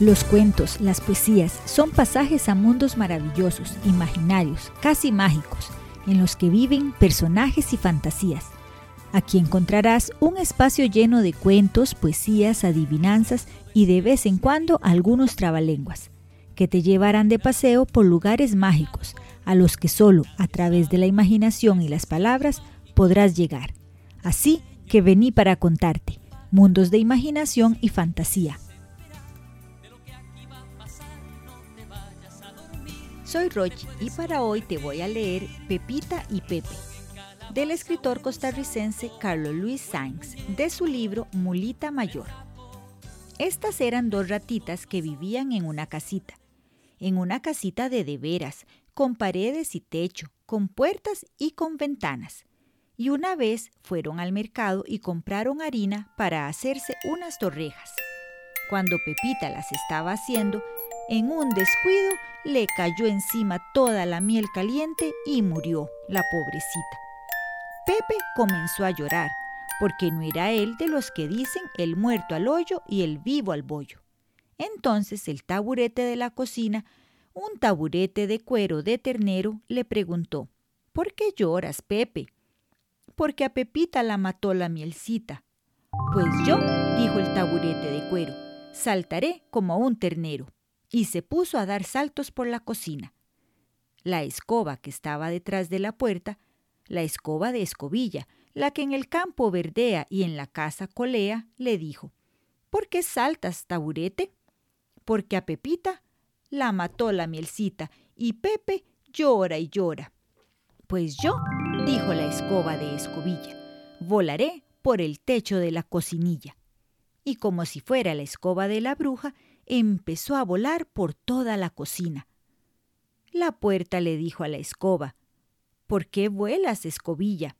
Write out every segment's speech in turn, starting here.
Los cuentos, las poesías son pasajes a mundos maravillosos, imaginarios, casi mágicos, en los que viven personajes y fantasías. Aquí encontrarás un espacio lleno de cuentos, poesías, adivinanzas y de vez en cuando algunos trabalenguas, que te llevarán de paseo por lugares mágicos, a los que solo a través de la imaginación y las palabras podrás llegar. Así que vení para contarte, mundos de imaginación y fantasía. Soy Rochi y para hoy te voy a leer Pepita y Pepe, del escritor costarricense Carlos Luis Sainz, de su libro Mulita Mayor. Estas eran dos ratitas que vivían en una casita, en una casita de de veras, con paredes y techo, con puertas y con ventanas. Y una vez fueron al mercado y compraron harina para hacerse unas torrejas. Cuando Pepita las estaba haciendo, en un descuido le cayó encima toda la miel caliente y murió la pobrecita. Pepe comenzó a llorar, porque no era él de los que dicen el muerto al hoyo y el vivo al bollo. Entonces el taburete de la cocina, un taburete de cuero de ternero, le preguntó, ¿Por qué lloras, Pepe? Porque a Pepita la mató la mielcita. Pues yo, dijo el taburete de cuero, saltaré como un ternero y se puso a dar saltos por la cocina. La escoba que estaba detrás de la puerta, la escoba de escobilla, la que en el campo verdea y en la casa colea, le dijo, ¿Por qué saltas, taburete? Porque a Pepita la mató la mielcita y Pepe llora y llora. Pues yo, dijo la escoba de escobilla, volaré por el techo de la cocinilla. Y como si fuera la escoba de la bruja, empezó a volar por toda la cocina. La puerta le dijo a la escoba, ¿Por qué vuelas, escobilla?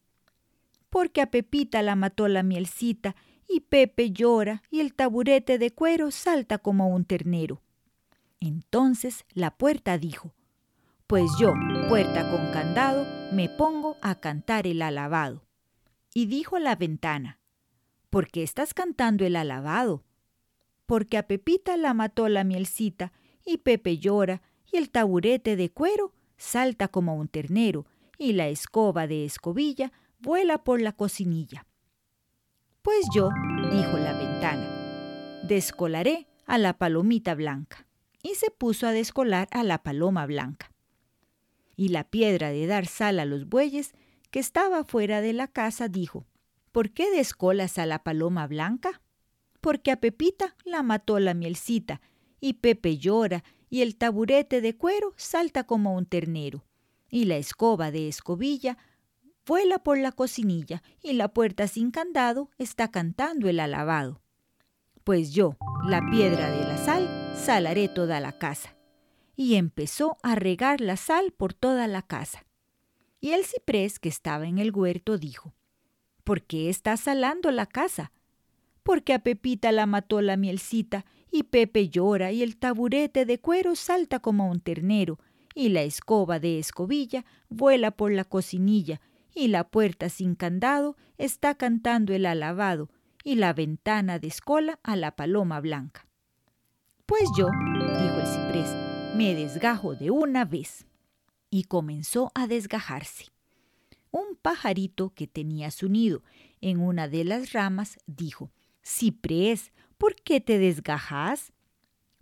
Porque a Pepita la mató la mielcita y Pepe llora y el taburete de cuero salta como un ternero. Entonces la puerta dijo, Pues yo, puerta con candado, me pongo a cantar el alabado. Y dijo la ventana, ¿Por qué estás cantando el alabado? Porque a Pepita la mató la mielcita, y Pepe llora, y el taburete de cuero salta como un ternero, y la escoba de escobilla vuela por la cocinilla. Pues yo, dijo la ventana, descolaré a la palomita blanca. Y se puso a descolar a la paloma blanca. Y la piedra de dar sal a los bueyes, que estaba fuera de la casa, dijo, ¿Por qué descolas a la paloma blanca? Porque a Pepita la mató la mielcita, y Pepe llora, y el taburete de cuero salta como un ternero, y la escoba de escobilla vuela por la cocinilla, y la puerta sin candado está cantando el alabado. Pues yo, la piedra de la sal, salaré toda la casa. Y empezó a regar la sal por toda la casa. Y el ciprés que estaba en el huerto dijo, ¿Por qué estás salando la casa? Porque a Pepita la mató la mielcita, y Pepe llora, y el taburete de cuero salta como un ternero, y la escoba de escobilla vuela por la cocinilla, y la puerta sin candado está cantando el alabado, y la ventana descola a la paloma blanca. Pues yo, dijo el ciprés, me desgajo de una vez. Y comenzó a desgajarse. Un pajarito que tenía su nido en una de las ramas dijo, Ciprés, ¿por qué te desgajas?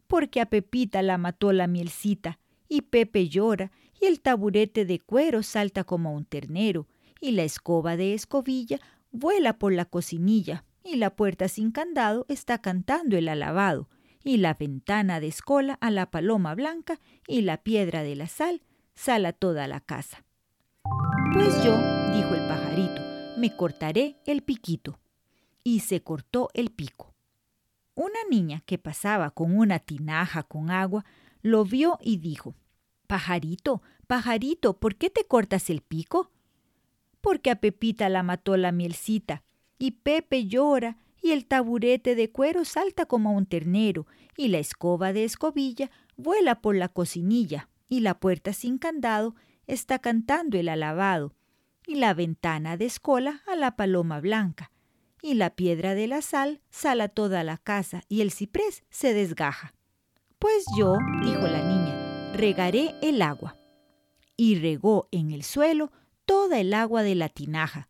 Porque a Pepita la mató la mielcita, y Pepe llora, y el taburete de cuero salta como un ternero, y la escoba de escobilla vuela por la cocinilla, y la puerta sin candado está cantando el alabado, y la ventana descola a la paloma blanca, y la piedra de la sal sala toda la casa. Pues yo, dijo el pajarito, me cortaré el piquito y se cortó el pico. Una niña que pasaba con una tinaja con agua lo vio y dijo, Pajarito, pajarito, ¿por qué te cortas el pico? Porque a Pepita la mató la mielcita, y Pepe llora, y el taburete de cuero salta como un ternero, y la escoba de escobilla vuela por la cocinilla, y la puerta sin candado está cantando el alabado, y la ventana descola a la paloma blanca, y la piedra de la sal sala toda la casa y el ciprés se desgaja. Pues yo, dijo la niña, regaré el agua. Y regó en el suelo toda el agua de la tinaja.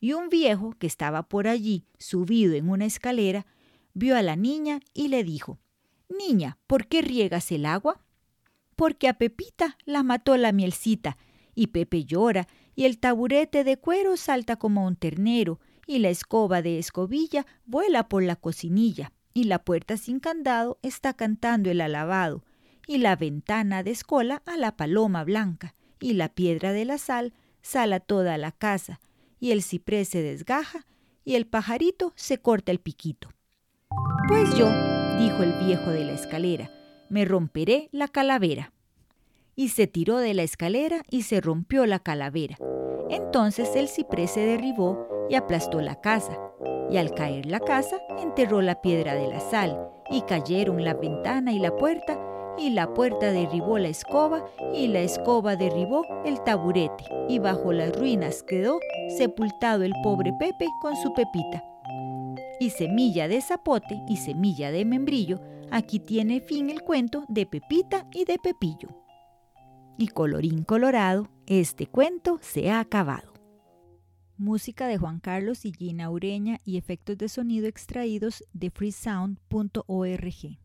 Y un viejo que estaba por allí, subido en una escalera, vio a la niña y le dijo, Niña, ¿por qué riegas el agua? Porque a Pepita la mató la mielcita, y Pepe llora, y el taburete de cuero salta como un ternero, y la escoba de escobilla vuela por la cocinilla, y la puerta sin candado está cantando el alabado, y la ventana descola a la paloma blanca, y la piedra de la sal sala toda la casa, y el ciprés se desgaja, y el pajarito se corta el piquito. Pues yo, dijo el viejo de la escalera, me romperé la calavera. Y se tiró de la escalera y se rompió la calavera. Entonces el ciprés se derribó y aplastó la casa, y al caer la casa enterró la piedra de la sal, y cayeron la ventana y la puerta, y la puerta derribó la escoba, y la escoba derribó el taburete, y bajo las ruinas quedó sepultado el pobre Pepe con su pepita. Y semilla de zapote y semilla de membrillo, aquí tiene fin el cuento de Pepita y de Pepillo. Y colorín colorado, este cuento se ha acabado. Música de Juan Carlos y Gina Ureña y efectos de sonido extraídos de freesound.org.